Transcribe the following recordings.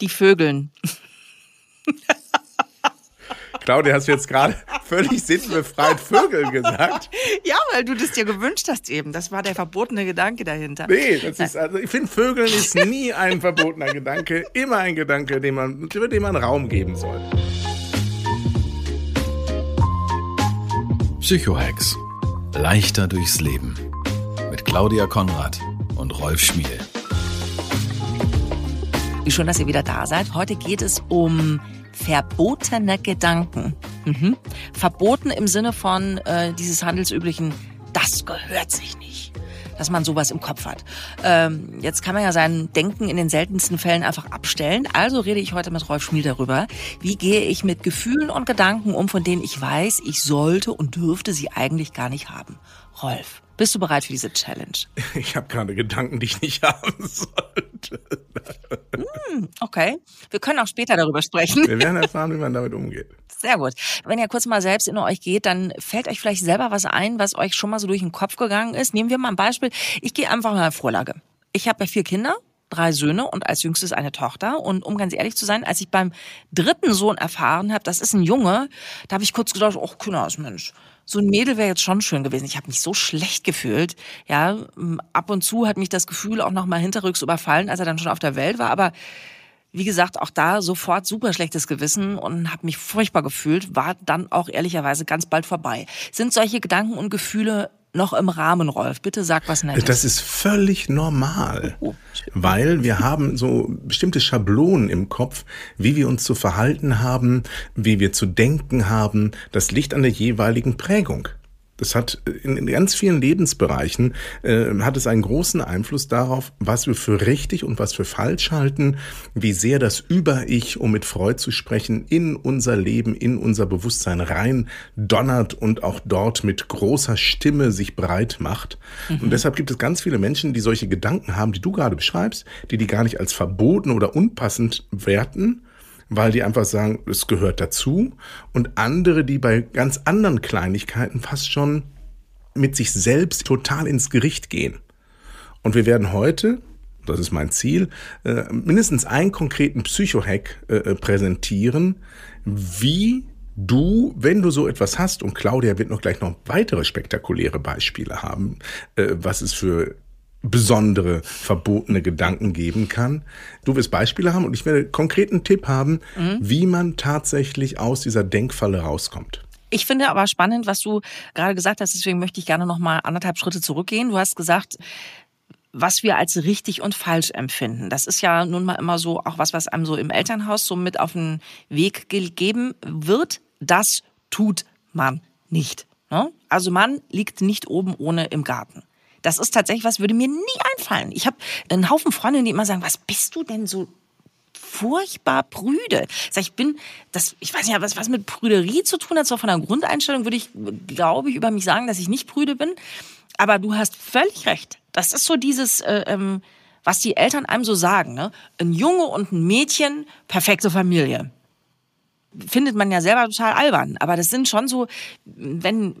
Die Vögeln. Claudia, hast du jetzt gerade völlig sinnbefreit Vögel gesagt? Ja, weil du das dir gewünscht hast eben. Das war der verbotene Gedanke dahinter. Nee, das ist, also ich finde, Vögeln ist nie ein verbotener Gedanke, immer ein Gedanke, den man, über den man Raum geben soll. Psychohex. Leichter durchs Leben. Mit Claudia Konrad und Rolf Schmiel. Wie schön, dass ihr wieder da seid. Heute geht es um verbotene Gedanken. Mhm. Verboten im Sinne von äh, dieses handelsüblichen, das gehört sich nicht. Dass man sowas im Kopf hat. Ähm, jetzt kann man ja sein Denken in den seltensten Fällen einfach abstellen. Also rede ich heute mit Rolf Schmiel darüber, wie gehe ich mit Gefühlen und Gedanken um, von denen ich weiß, ich sollte und dürfte sie eigentlich gar nicht haben. Rolf, bist du bereit für diese Challenge? Ich habe gerade Gedanken, die ich nicht haben sollte. Hm, okay. Wir können auch später darüber sprechen. Wir werden erfahren, wie man damit umgeht. Sehr gut. Wenn ihr kurz mal selbst in euch geht, dann fällt euch vielleicht selber was ein, was euch schon mal so durch den Kopf gegangen ist. Nehmen wir mal ein Beispiel. Ich gehe einfach mal Vorlage. Ich habe ja vier Kinder drei Söhne und als jüngstes eine Tochter. Und um ganz ehrlich zu sein, als ich beim dritten Sohn erfahren habe, das ist ein Junge, da habe ich kurz gedacht, ach, Kinders, Mensch, so ein Mädel wäre jetzt schon schön gewesen. Ich habe mich so schlecht gefühlt. Ja, ab und zu hat mich das Gefühl auch noch mal hinterrücks überfallen, als er dann schon auf der Welt war. Aber wie gesagt, auch da sofort super schlechtes Gewissen und habe mich furchtbar gefühlt, war dann auch ehrlicherweise ganz bald vorbei. Sind solche Gedanken und Gefühle noch im Rahmen, Rolf? Bitte sag was Nettes. Das ist völlig normal, oh, weil wir haben so bestimmte Schablonen im Kopf, wie wir uns zu verhalten haben, wie wir zu denken haben. Das liegt an der jeweiligen Prägung. Das hat in ganz vielen Lebensbereichen äh, hat es einen großen Einfluss darauf, was wir für richtig und was für falsch halten, wie sehr das Über-Ich, um mit Freud zu sprechen, in unser Leben, in unser Bewusstsein rein donnert und auch dort mit großer Stimme sich breit macht. Mhm. Und deshalb gibt es ganz viele Menschen, die solche Gedanken haben, die du gerade beschreibst, die die gar nicht als verboten oder unpassend werten, weil die einfach sagen, es gehört dazu. Und andere, die bei ganz anderen Kleinigkeiten fast schon mit sich selbst total ins Gericht gehen. Und wir werden heute, das ist mein Ziel, äh, mindestens einen konkreten Psychohack äh, äh, präsentieren, wie du, wenn du so etwas hast, und Claudia wird noch gleich noch weitere spektakuläre Beispiele haben, was es für besondere, verbotene Gedanken geben kann. Du wirst Beispiele haben und ich werde konkreten Tipp haben, mhm. wie man tatsächlich aus dieser Denkfalle rauskommt. Ich finde aber spannend, was du gerade gesagt hast, deswegen möchte ich gerne noch mal anderthalb Schritte zurückgehen. Du hast gesagt, was wir als richtig und falsch empfinden. Das ist ja nun mal immer so auch was, was einem so im Elternhaus so mit auf den Weg gegeben wird. Das tut man nicht. Ne? Also man liegt nicht oben ohne im Garten. Das ist tatsächlich was, würde mir nie einfallen. Ich habe einen Haufen Freundinnen, die immer sagen, was bist du denn so furchtbar prüde. Sag, ich bin, das, ich weiß nicht, was, was mit Prüderie zu tun hat, so von der Grundeinstellung würde ich, glaube ich, über mich sagen, dass ich nicht prüde bin. Aber du hast völlig recht. Das ist so dieses, äh, ähm, was die Eltern einem so sagen. Ne? Ein Junge und ein Mädchen, perfekte Familie findet man ja selber total albern. Aber das sind schon so, wenn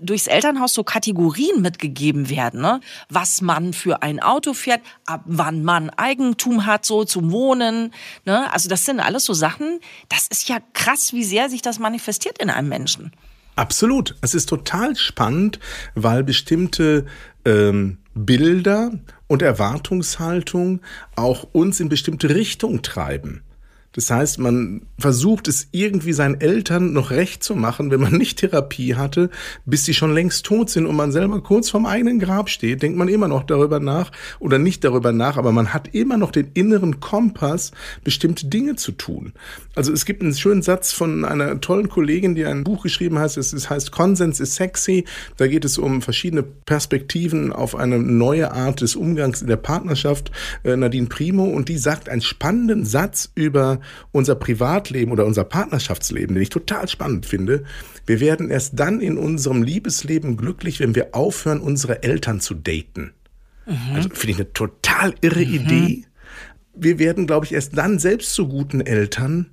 durchs Elternhaus so Kategorien mitgegeben werden, ne? was man für ein Auto fährt, ab wann man Eigentum hat, so zum Wohnen. Ne? Also das sind alles so Sachen, das ist ja krass, wie sehr sich das manifestiert in einem Menschen. Absolut. Es ist total spannend, weil bestimmte ähm, Bilder und Erwartungshaltung auch uns in bestimmte Richtungen treiben. Das heißt, man versucht es irgendwie seinen Eltern noch recht zu machen, wenn man nicht Therapie hatte, bis sie schon längst tot sind und man selber kurz vorm eigenen Grab steht, denkt man immer noch darüber nach oder nicht darüber nach, aber man hat immer noch den inneren Kompass, bestimmte Dinge zu tun. Also es gibt einen schönen Satz von einer tollen Kollegin, die ein Buch geschrieben hat, es heißt Konsens ist sexy. Da geht es um verschiedene Perspektiven auf eine neue Art des Umgangs in der Partnerschaft, äh, Nadine Primo, und die sagt einen spannenden Satz über unser Privatleben oder unser Partnerschaftsleben, den ich total spannend finde. Wir werden erst dann in unserem Liebesleben glücklich, wenn wir aufhören, unsere Eltern zu daten. Mhm. Also finde ich eine total irre mhm. Idee. Wir werden, glaube ich, erst dann selbst zu guten Eltern,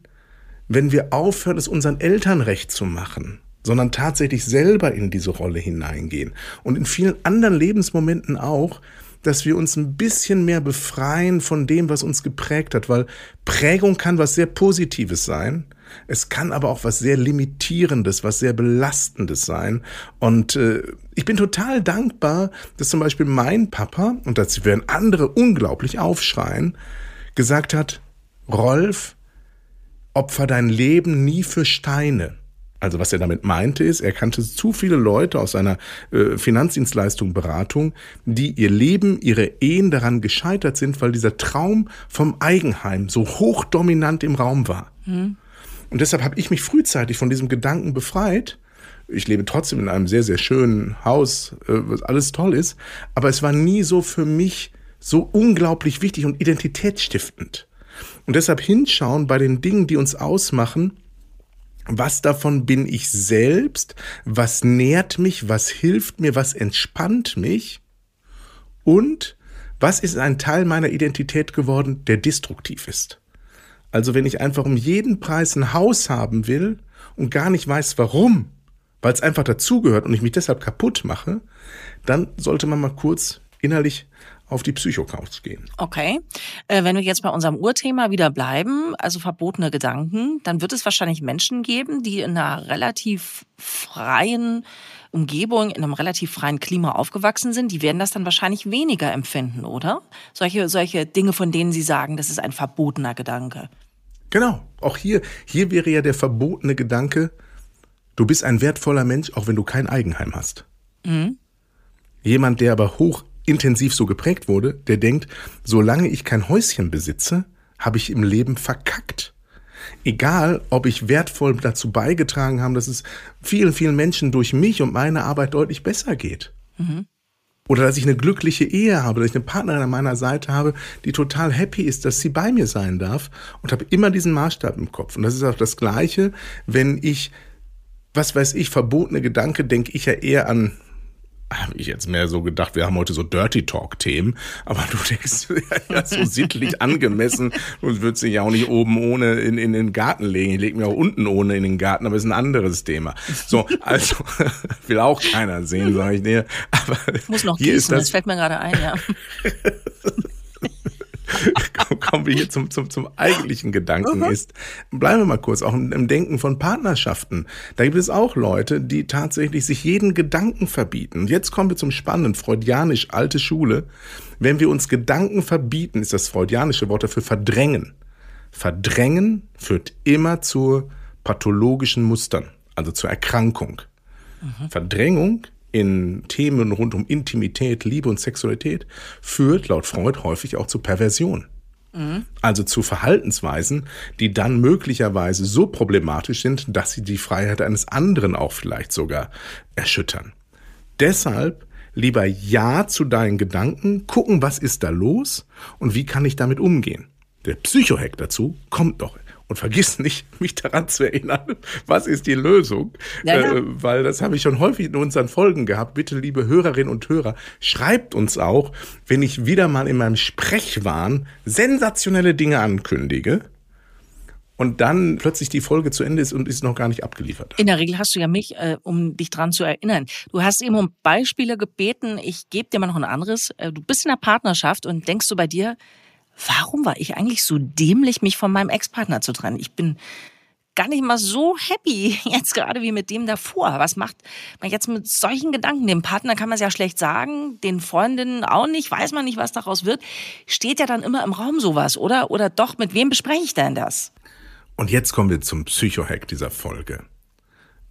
wenn wir aufhören, es unseren Eltern recht zu machen, sondern tatsächlich selber in diese Rolle hineingehen. Und in vielen anderen Lebensmomenten auch, dass wir uns ein bisschen mehr befreien von dem, was uns geprägt hat, weil Prägung kann was sehr Positives sein. Es kann aber auch was sehr Limitierendes, was sehr Belastendes sein. Und äh, ich bin total dankbar, dass zum Beispiel mein Papa, und dazu werden andere unglaublich aufschreien, gesagt hat, Rolf, opfer dein Leben nie für Steine. Also was er damit meinte ist, er kannte zu viele Leute aus seiner äh, Finanzdienstleistung Beratung, die ihr Leben, ihre Ehen daran gescheitert sind, weil dieser Traum vom Eigenheim so hochdominant im Raum war. Mhm. Und deshalb habe ich mich frühzeitig von diesem Gedanken befreit. Ich lebe trotzdem in einem sehr, sehr schönen Haus, äh, was alles toll ist, aber es war nie so für mich so unglaublich wichtig und identitätsstiftend. Und deshalb hinschauen bei den Dingen, die uns ausmachen, was davon bin ich selbst? Was nährt mich? Was hilft mir? Was entspannt mich? Und was ist ein Teil meiner Identität geworden, der destruktiv ist? Also wenn ich einfach um jeden Preis ein Haus haben will und gar nicht weiß warum, weil es einfach dazugehört und ich mich deshalb kaputt mache, dann sollte man mal kurz innerlich auf die Psychocouch gehen. Okay. Äh, wenn wir jetzt bei unserem Urthema wieder bleiben, also verbotene Gedanken, dann wird es wahrscheinlich Menschen geben, die in einer relativ freien Umgebung, in einem relativ freien Klima aufgewachsen sind, die werden das dann wahrscheinlich weniger empfinden, oder? Solche, solche Dinge, von denen Sie sagen, das ist ein verbotener Gedanke. Genau. Auch hier, hier wäre ja der verbotene Gedanke, du bist ein wertvoller Mensch, auch wenn du kein Eigenheim hast. Mhm. Jemand, der aber hoch intensiv so geprägt wurde, der denkt, solange ich kein Häuschen besitze, habe ich im Leben verkackt. Egal, ob ich wertvoll dazu beigetragen habe, dass es vielen, vielen Menschen durch mich und meine Arbeit deutlich besser geht. Mhm. Oder dass ich eine glückliche Ehe habe, dass ich eine Partnerin an meiner Seite habe, die total happy ist, dass sie bei mir sein darf und habe immer diesen Maßstab im Kopf. Und das ist auch das Gleiche, wenn ich, was weiß ich, verbotene Gedanke, denke ich ja eher an habe ich jetzt mehr so gedacht, wir haben heute so Dirty Talk-Themen, aber du denkst, ja, so sittlich angemessen und würdest dich ja auch nicht oben ohne in, in den Garten legen. Ich lege mir auch unten ohne in den Garten, aber ist ein anderes Thema. So, also will auch keiner sehen, sage ich dir. Aber Muss noch gießen, das, das fällt mir gerade ein, ja. Kommen wir hier zum, zum, zum eigentlichen Gedanken mhm. ist, bleiben wir mal kurz, auch im Denken von Partnerschaften. Da gibt es auch Leute, die tatsächlich sich jeden Gedanken verbieten. Und jetzt kommen wir zum Spannenden, freudianisch, alte Schule. Wenn wir uns Gedanken verbieten, ist das freudianische Wort dafür verdrängen. Verdrängen führt immer zu pathologischen Mustern, also zur Erkrankung. Mhm. Verdrängung in Themen rund um Intimität, Liebe und Sexualität führt laut Freud häufig auch zu Perversion. Mhm. Also zu Verhaltensweisen, die dann möglicherweise so problematisch sind, dass sie die Freiheit eines anderen auch vielleicht sogar erschüttern. Deshalb lieber Ja zu deinen Gedanken, gucken, was ist da los und wie kann ich damit umgehen. Der Psychohack dazu kommt doch und vergiss nicht, mich daran zu erinnern, was ist die Lösung. Ja, ja. Äh, weil das habe ich schon häufig in unseren Folgen gehabt. Bitte, liebe Hörerinnen und Hörer, schreibt uns auch, wenn ich wieder mal in meinem Sprechwahn sensationelle Dinge ankündige und dann plötzlich die Folge zu Ende ist und ist noch gar nicht abgeliefert. In der Regel hast du ja mich, äh, um dich dran zu erinnern. Du hast eben um Beispiele gebeten. Ich gebe dir mal noch ein anderes. Äh, du bist in der Partnerschaft und denkst du bei dir, warum war ich eigentlich so dämlich, mich von meinem Ex-Partner zu trennen? Ich bin gar nicht mal so happy jetzt gerade wie mit dem davor. Was macht man jetzt mit solchen Gedanken? Dem Partner kann man es ja schlecht sagen, den Freundinnen auch nicht, weiß man nicht, was daraus wird. Steht ja dann immer im Raum sowas, oder? Oder doch, mit wem bespreche ich denn das? Und jetzt kommen wir zum Psychohack dieser Folge.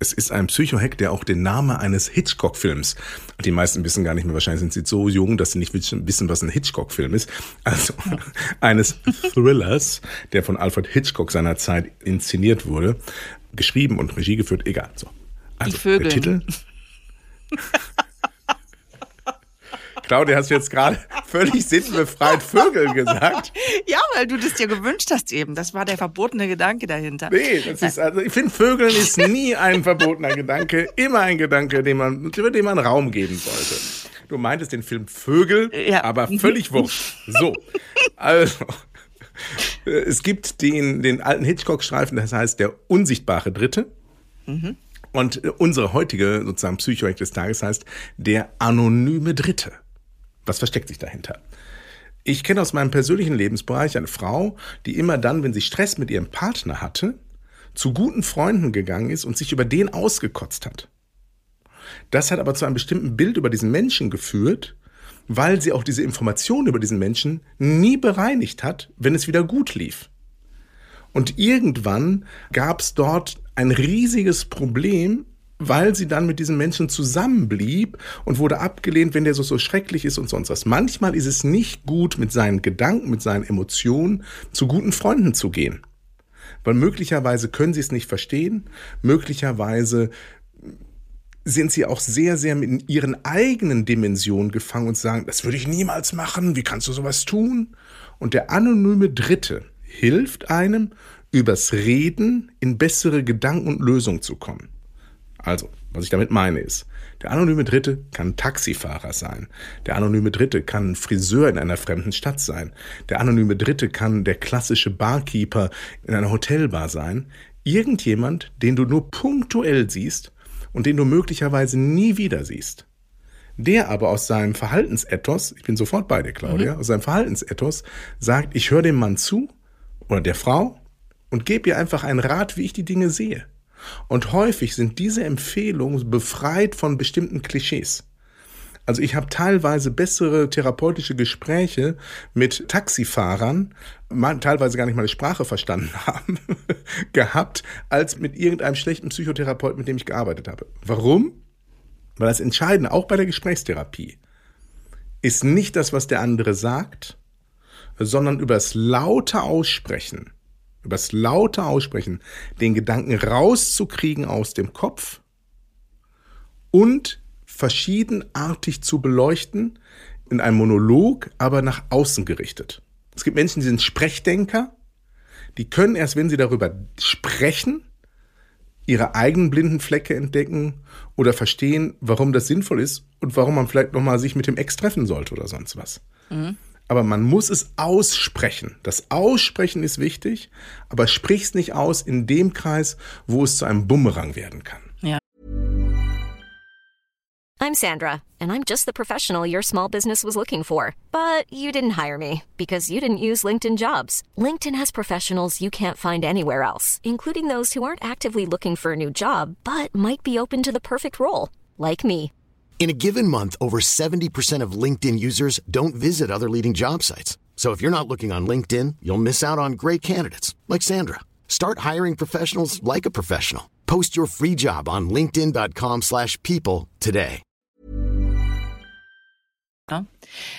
Es ist ein Psychohack, der auch den Namen eines Hitchcock-Films. Die meisten wissen gar nicht mehr, wahrscheinlich sind sie so jung, dass sie nicht wissen, was ein Hitchcock-Film ist. Also eines Thrillers, der von Alfred Hitchcock seiner Zeit inszeniert wurde, geschrieben und Regie geführt, egal. So. Also. Der Titel. Claudia, hast du jetzt gerade völlig sinnbefreit Vögel gesagt? Ja, weil du das dir gewünscht hast eben. Das war der verbotene Gedanke dahinter. Nee, das ist, also ich finde, Vögeln ist nie ein verbotener Gedanke. Immer ein Gedanke, den man, über den man Raum geben sollte. Du meintest den Film Vögel, ja. aber völlig wurscht. So. Also. Es gibt den, den alten Hitchcock-Streifen, das heißt der unsichtbare Dritte. Mhm. Und unsere heutige sozusagen Psychohack des Tages heißt der anonyme Dritte. Was versteckt sich dahinter? Ich kenne aus meinem persönlichen Lebensbereich eine Frau, die immer dann, wenn sie Stress mit ihrem Partner hatte, zu guten Freunden gegangen ist und sich über den ausgekotzt hat. Das hat aber zu einem bestimmten Bild über diesen Menschen geführt, weil sie auch diese Informationen über diesen Menschen nie bereinigt hat, wenn es wieder gut lief. Und irgendwann gab es dort ein riesiges Problem, weil sie dann mit diesem Menschen zusammenblieb und wurde abgelehnt, wenn der so, so schrecklich ist und sonst was. Manchmal ist es nicht gut, mit seinen Gedanken, mit seinen Emotionen zu guten Freunden zu gehen. Weil möglicherweise können sie es nicht verstehen, möglicherweise sind sie auch sehr, sehr mit ihren eigenen Dimensionen gefangen und sagen, das würde ich niemals machen, wie kannst du sowas tun? Und der anonyme Dritte hilft einem, übers Reden in bessere Gedanken und Lösungen zu kommen. Also, was ich damit meine ist, der anonyme Dritte kann Taxifahrer sein. Der anonyme Dritte kann Friseur in einer fremden Stadt sein. Der anonyme Dritte kann der klassische Barkeeper in einer Hotelbar sein. Irgendjemand, den du nur punktuell siehst und den du möglicherweise nie wieder siehst. Der aber aus seinem Verhaltensethos, ich bin sofort bei dir, Claudia, mhm. aus seinem Verhaltensethos sagt, ich höre dem Mann zu oder der Frau und gebe ihr einfach einen Rat, wie ich die Dinge sehe. Und häufig sind diese Empfehlungen befreit von bestimmten Klischees. Also ich habe teilweise bessere therapeutische Gespräche mit Taxifahrern, teilweise gar nicht die Sprache verstanden haben, gehabt, als mit irgendeinem schlechten Psychotherapeuten, mit dem ich gearbeitet habe. Warum? Weil das Entscheidende, auch bei der Gesprächstherapie, ist nicht das, was der andere sagt, sondern übers laute Aussprechen übers laute Aussprechen, den Gedanken rauszukriegen aus dem Kopf und verschiedenartig zu beleuchten, in einem Monolog, aber nach außen gerichtet. Es gibt Menschen, die sind Sprechdenker, die können erst, wenn sie darüber sprechen, ihre eigenen blinden Flecke entdecken oder verstehen, warum das sinnvoll ist und warum man vielleicht nochmal sich mit dem Ex treffen sollte oder sonst was. Mhm aber man muss es aussprechen. Das Aussprechen ist wichtig, aber sprich es nicht aus in dem Kreis, wo es zu einem Bumerang werden kann. Ja. I'm Sandra, and I'm just the professional your small business was looking for. But you didn't hire me because you didn't use LinkedIn jobs. LinkedIn has professionals you can't find anywhere else, including those who aren't actively looking for a new job, but might be open to the perfect role, like me. In a given month, over 70% of LinkedIn users don't visit other leading job sites. So if you're not looking on LinkedIn, you'll miss out on great candidates like Sandra. Start hiring professionals like a professional. Post your free job on linkedin.com/people today.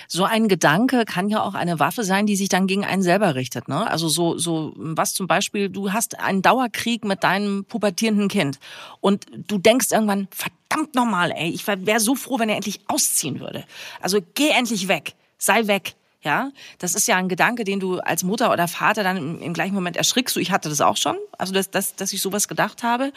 So ein Gedanke kann ja auch eine Waffe sein, die sich dann gegen einen selber richtet. Ne? Also so, so was zum Beispiel, du hast einen Dauerkrieg mit deinem pubertierenden Kind und du denkst irgendwann, verdammt, verdammt nochmal, ey, ich wäre so froh, wenn er endlich ausziehen würde. Also geh endlich weg, sei weg. Ja, das ist ja ein Gedanke, den du als Mutter oder Vater dann im, gleichen Moment erschrickst. Du, ich hatte das auch schon. Also, dass, dass, dass ich sowas gedacht habe.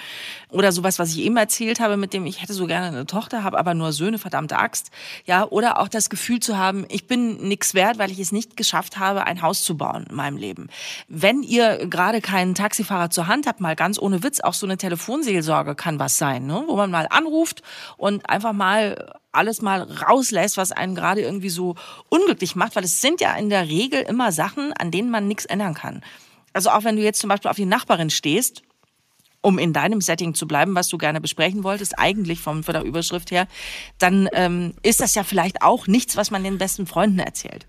Oder sowas, was ich eben erzählt habe, mit dem ich hätte so gerne eine Tochter, habe aber nur Söhne, verdammte Axt. Ja, oder auch das Gefühl zu haben, ich bin nix wert, weil ich es nicht geschafft habe, ein Haus zu bauen in meinem Leben. Wenn ihr gerade keinen Taxifahrer zur Hand habt, mal ganz ohne Witz, auch so eine Telefonseelsorge kann was sein, ne? wo man mal anruft und einfach mal alles mal rauslässt, was einen gerade irgendwie so unglücklich macht, weil es sind ja in der Regel immer Sachen, an denen man nichts ändern kann. Also auch wenn du jetzt zum Beispiel auf die Nachbarin stehst um in deinem Setting zu bleiben, was du gerne besprechen wolltest, eigentlich vom, von der Überschrift her, dann ähm, ist das ja vielleicht auch nichts, was man den besten Freunden erzählt.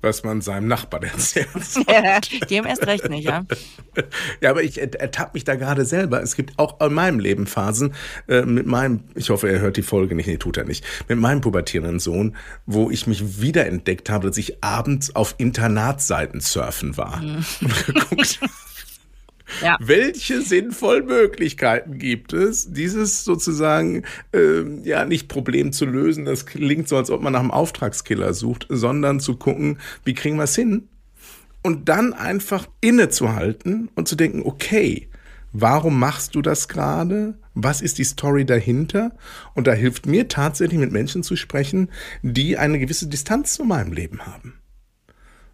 Was man seinem Nachbarn erzählt. Dem erst recht nicht, ja. Ja, aber ich ertappe mich da gerade selber. Es gibt auch in meinem Leben Phasen äh, mit meinem, ich hoffe, er hört die Folge nicht, nee, tut er nicht, mit meinem pubertierenden Sohn, wo ich mich wiederentdeckt habe, dass ich abends auf Internatsseiten surfen war mhm. und geguckt ja. Welche sinnvollen Möglichkeiten gibt es, dieses sozusagen äh, ja nicht Problem zu lösen? Das klingt so, als ob man nach einem Auftragskiller sucht, sondern zu gucken, wie kriegen wir es hin? Und dann einfach innezuhalten und zu denken, okay, warum machst du das gerade? Was ist die Story dahinter? Und da hilft mir tatsächlich mit Menschen zu sprechen, die eine gewisse Distanz zu meinem Leben haben.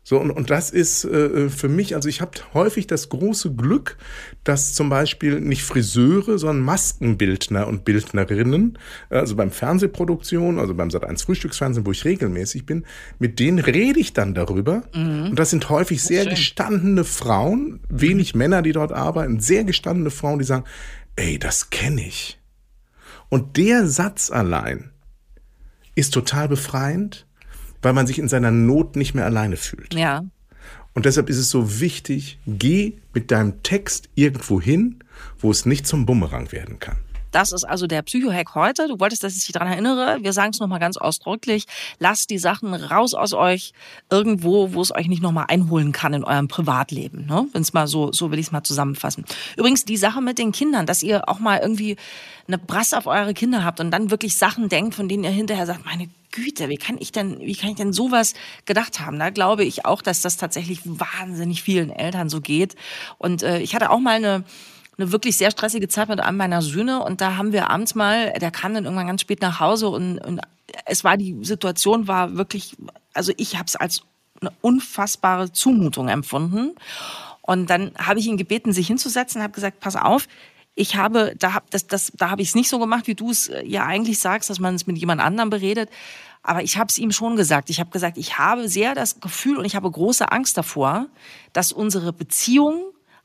So, und, und das ist äh, für mich, also ich habe häufig das große Glück, dass zum Beispiel nicht Friseure, sondern Maskenbildner und Bildnerinnen, also beim Fernsehproduktion, also beim Sat1 Frühstücksfernsehen, wo ich regelmäßig bin, mit denen rede ich dann darüber. Mhm. Und das sind häufig sehr gestandene Frauen, wenig mhm. Männer, die dort arbeiten, sehr gestandene Frauen, die sagen, ey, das kenne ich. Und der Satz allein ist total befreiend weil man sich in seiner Not nicht mehr alleine fühlt. Ja. Und deshalb ist es so wichtig, geh mit deinem Text irgendwo hin, wo es nicht zum Bumerang werden kann. Das ist also der Psycho-Hack heute. Du wolltest, dass ich dich daran erinnere. Wir sagen es nochmal ganz ausdrücklich. Lasst die Sachen raus aus euch irgendwo, wo es euch nicht nochmal einholen kann in eurem Privatleben. Ne? Wenn es mal so, so will ich es mal zusammenfassen. Übrigens, die Sache mit den Kindern, dass ihr auch mal irgendwie eine Brass auf eure Kinder habt und dann wirklich Sachen denkt, von denen ihr hinterher sagt, meine Güte, wie kann ich denn, wie kann ich denn sowas gedacht haben? Da glaube ich auch, dass das tatsächlich wahnsinnig vielen Eltern so geht. Und äh, ich hatte auch mal eine eine wirklich sehr stressige Zeit mit einem meiner Söhne und da haben wir abends mal, der kam dann irgendwann ganz spät nach Hause und, und es war die Situation war wirklich, also ich habe es als eine unfassbare Zumutung empfunden und dann habe ich ihn gebeten, sich hinzusetzen, habe gesagt, pass auf, ich habe, da hab, das, das, da habe ich es nicht so gemacht, wie du es äh, ja eigentlich sagst, dass man es mit jemand anderem beredet. Aber ich habe es ihm schon gesagt. Ich habe gesagt, ich habe sehr das Gefühl und ich habe große Angst davor, dass unsere Beziehung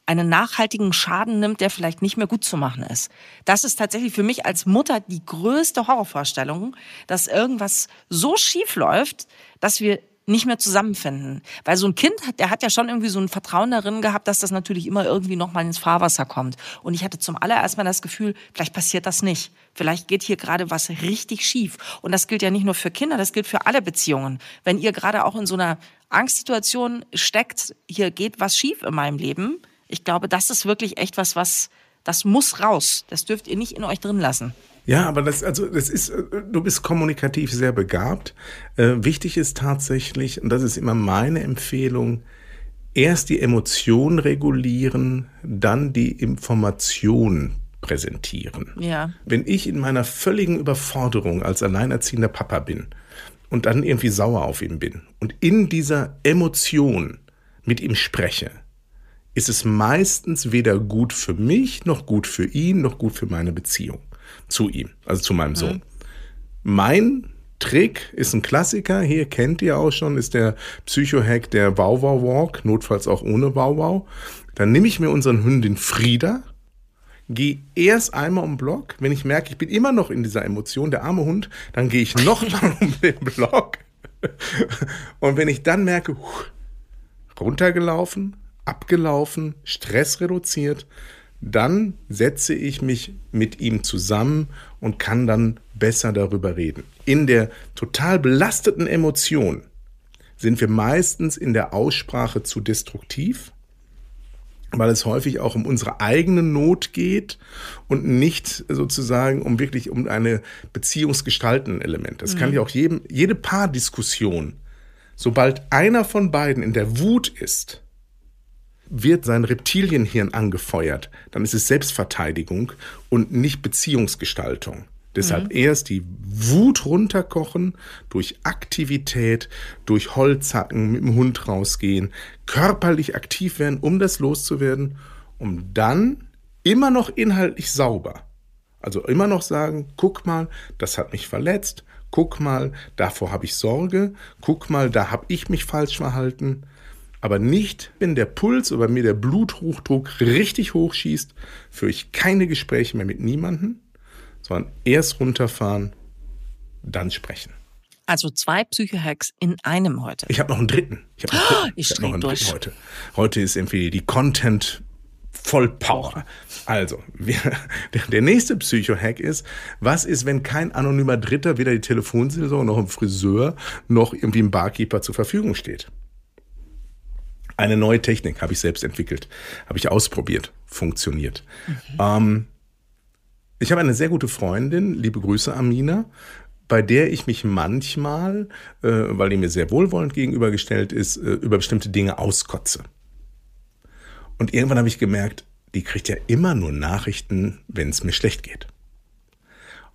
einen nachhaltigen Schaden nimmt, der vielleicht nicht mehr gut zu machen ist. Das ist tatsächlich für mich als Mutter die größte Horrorvorstellung, dass irgendwas so schief läuft, dass wir nicht mehr zusammenfinden. Weil so ein Kind, der hat ja schon irgendwie so ein Vertrauen darin gehabt, dass das natürlich immer irgendwie nochmal ins Fahrwasser kommt. Und ich hatte zum allererst mal das Gefühl, vielleicht passiert das nicht. Vielleicht geht hier gerade was richtig schief. Und das gilt ja nicht nur für Kinder, das gilt für alle Beziehungen. Wenn ihr gerade auch in so einer Angstsituation steckt, hier geht was schief in meinem Leben, ich glaube, das ist wirklich echt was, was, das muss raus. Das dürft ihr nicht in euch drin lassen. Ja, aber das, also, das ist, äh, du bist kommunikativ sehr begabt. Äh, wichtig ist tatsächlich, und das ist immer meine Empfehlung, erst die Emotion regulieren, dann die Information präsentieren. Ja. Wenn ich in meiner völligen Überforderung als alleinerziehender Papa bin und dann irgendwie sauer auf ihn bin und in dieser Emotion mit ihm spreche, ist es meistens weder gut für mich, noch gut für ihn, noch gut für meine Beziehung zu ihm, also zu meinem Sohn. Mhm. Mein Trick ist ein Klassiker, hier kennt ihr auch schon, ist der Psycho-Hack der Wow-Wow-Walk, notfalls auch ohne Wow-Wow. Dann nehme ich mir unseren Hündin Frieda, gehe erst einmal um den Block, wenn ich merke, ich bin immer noch in dieser Emotion, der arme Hund, dann gehe ich noch mal um den Block. Und wenn ich dann merke, runtergelaufen, abgelaufen, Stress reduziert, dann setze ich mich mit ihm zusammen und kann dann besser darüber reden. In der total belasteten Emotion sind wir meistens in der Aussprache zu destruktiv, weil es häufig auch um unsere eigene Not geht und nicht sozusagen um wirklich um eine beziehungsgestaltende Element. Das mhm. kann ja auch jedem, jede Paardiskussion, sobald einer von beiden in der Wut ist, wird sein Reptilienhirn angefeuert, dann ist es Selbstverteidigung und nicht Beziehungsgestaltung. Deshalb mhm. erst die Wut runterkochen, durch Aktivität, durch Holzhacken, mit dem Hund rausgehen, körperlich aktiv werden, um das loszuwerden, um dann immer noch inhaltlich sauber. Also immer noch sagen, guck mal, das hat mich verletzt, guck mal, davor habe ich Sorge, guck mal, da habe ich mich falsch verhalten Aber nicht, wenn der Puls oder mir der Bluthochdruck richtig hoch schießt, führe ich keine Gespräche mehr mit niemandem, sondern erst runterfahren, dann sprechen. Also zwei Psychohacks in einem heute. Ich habe noch einen dritten. Ich habe noch, Oh, ich hab noch einen durch. dritten heute. Heute ist irgendwie die Content Vollpower. Also, wir, der, der nächste Psycho-Hack ist, was ist, wenn kein anonymer Dritter, weder die Telefonsaison noch ein Friseur noch irgendwie ein Barkeeper zur Verfügung steht? Eine neue Technik habe ich selbst entwickelt, habe ich ausprobiert, funktioniert. Ähm, ich habe eine sehr gute Freundin, liebe Grüße Amina, bei der ich mich manchmal, äh, weil die mir sehr wohlwollend gegenübergestellt ist, äh, über bestimmte Dinge auskotze. Und irgendwann habe ich gemerkt, die kriegt ja immer nur Nachrichten, wenn es mir schlecht geht.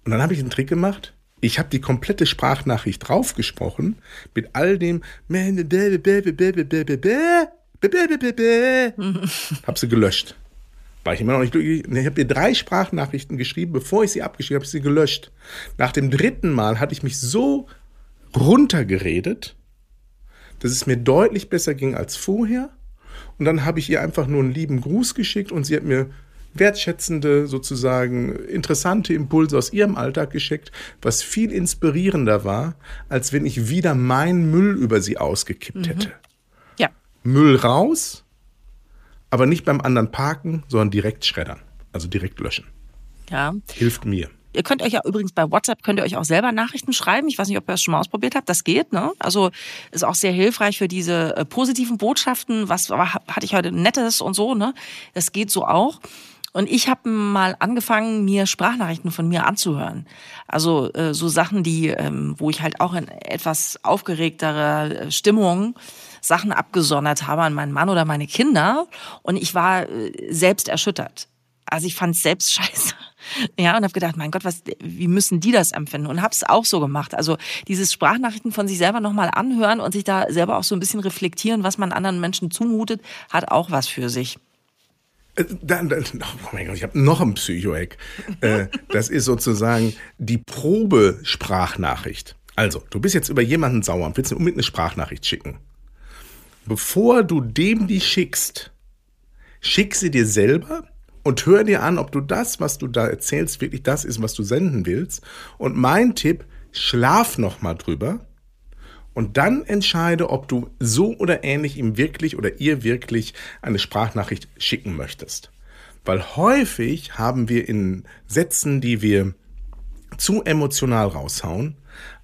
Und dann habe ich einen Trick gemacht. Ich habe die komplette Sprachnachricht draufgesprochen mit all dem habe sie gelöscht. War ich immer noch nicht glücklich. Ich habe ihr drei Sprachnachrichten geschrieben, bevor ich sie abgeschrieben habe, ich sie gelöscht. Nach dem dritten Mal hatte ich mich so runtergeredet, dass es mir deutlich besser ging als vorher. Und dann habe ich ihr einfach nur einen lieben Gruß geschickt und sie hat mir wertschätzende, sozusagen interessante Impulse aus ihrem Alltag geschickt, was viel inspirierender war, als wenn ich wieder meinen Müll über sie ausgekippt hätte. Ja. Müll raus, aber nicht beim anderen parken, sondern direkt schreddern. Also direkt löschen. Ja. Hilft mir. Ihr könnt euch ja übrigens bei WhatsApp könnt ihr euch auch selber Nachrichten schreiben. Ich weiß nicht, ob ihr das schon mal ausprobiert habt. Das geht, ne? Also ist auch sehr hilfreich für diese äh, positiven Botschaften. Was hatte ich heute Nettes und so, ne? Das geht so auch. Und ich habe mal angefangen, mir Sprachnachrichten von mir anzuhören. Also äh, so Sachen, die, ähm, wo ich halt auch in etwas aufgeregterer äh, Stimmung Sachen abgesondert habe an meinen Mann oder meine Kinder. Und ich war äh, selbst erschüttert. Also ich fand selbst scheiße. Ja, und habe gedacht, mein Gott, was, wie müssen die das empfinden? Und habe es auch so gemacht. Also dieses Sprachnachrichten von sich selber nochmal anhören und sich da selber auch so ein bisschen reflektieren, was man anderen Menschen zumutet, hat auch was für sich. Äh, Dann, dann, oh mein Gott, ich habe noch einen Psycho-Hack. Äh, das ist sozusagen die Probe-Sprachnachricht. Also, du bist jetzt über jemanden sauer und willst ihm unbedingt eine Sprachnachricht schicken. Bevor du dem die schickst, schick sie dir selber und hör dir an, ob du das, was du da erzählst, wirklich das ist, was du senden willst. Und mein Tipp, schlaf noch mal drüber und dann entscheide, ob du so oder ähnlich ihm wirklich oder ihr wirklich eine Sprachnachricht schicken möchtest. Weil häufig haben wir in Sätzen, die wir zu emotional raushauen,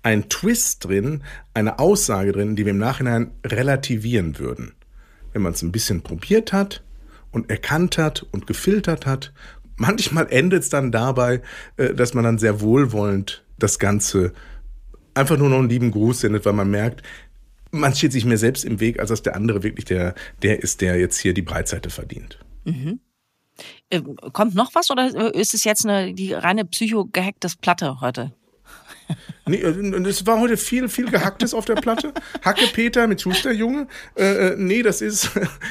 einen Twist drin, eine Aussage drin, die wir im Nachhinein relativieren würden. Wenn man es ein bisschen probiert hat und erkannt hat und gefiltert hat, manchmal endet es dann dabei, äh, dass man dann sehr wohlwollend das Ganze einfach nur noch einen lieben Gruß sendet, weil man merkt, man steht sich mehr selbst im Weg, als dass der andere wirklich der, der ist, der jetzt hier die Breitseite verdient. Äh, kommt noch was oder ist es jetzt eine, die reine psycho-gehacktes Platte heute? Nee, äh, es war heute viel, viel Gehacktes auf der Platte. Hacke Peter mit Schusterjunge. Äh, äh, nee, das ist,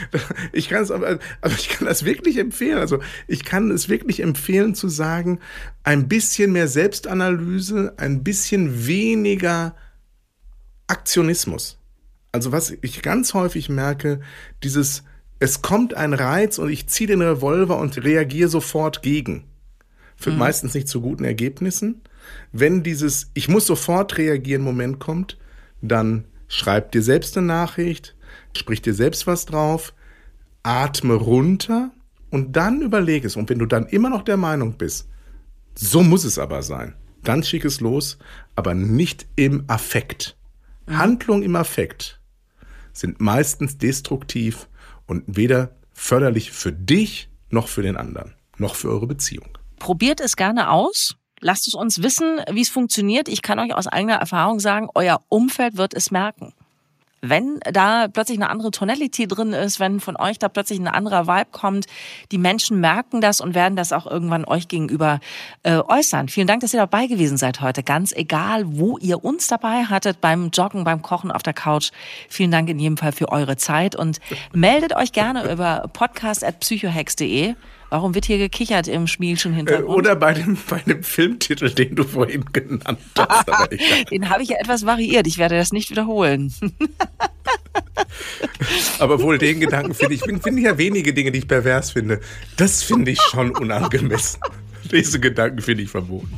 ich kann es, aber, aber ich kann das wirklich empfehlen. Also ich kann es wirklich empfehlen zu sagen, ein bisschen mehr Selbstanalyse, ein bisschen weniger Aktionismus. Also was ich ganz häufig merke, dieses, es kommt ein Reiz und ich ziehe den Revolver und reagiere sofort gegen. Führt meistens nicht zu guten Ergebnissen. Wenn dieses Ich muss sofort reagieren Moment kommt, dann schreib dir selbst eine Nachricht, sprich dir selbst was drauf, atme runter und dann überleg es. Und wenn du dann immer noch der Meinung bist, so muss es aber sein, dann schick es los, aber nicht im Affekt. Handlung im Affekt sind meistens destruktiv und weder förderlich für dich noch für den anderen, noch für eure Beziehung. Probiert es gerne aus. Lasst es uns wissen, wie es funktioniert. Ich kann euch aus eigener Erfahrung sagen, euer Umfeld wird es merken. Wenn da plötzlich eine andere Tonality drin ist, wenn von euch da plötzlich ein anderer Vibe kommt, die Menschen merken das und werden das auch irgendwann euch gegenüber äh, äußern. Vielen Dank, dass ihr dabei gewesen seid heute. Ganz egal, wo ihr uns dabei hattet, beim Joggen, beim Kochen auf der Couch. Vielen Dank in jedem Fall für eure Zeit und meldet euch gerne über podcast.psychohex.de. Warum wird hier gekichert im Spielchen Äh, Hintergrund? oder bei dem, bei dem Filmtitel, den du vorhin genannt hast. Den habe ich ja etwas variiert. Ich werde das nicht wiederholen. Aber wohl den Gedanken finde ich, finde find ja wenige Dinge, die ich pervers finde. Das finde ich schon unangemessen. Diese Gedanken finde ich verboten.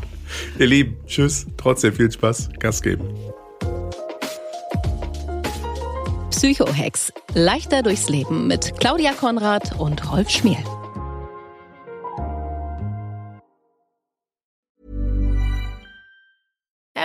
Ihr Lieben, tschüss. Trotzdem viel Spaß. Gas geben. Psychohex. Leichter durchs Leben mit Claudia Konrad und Rolf Schmiel.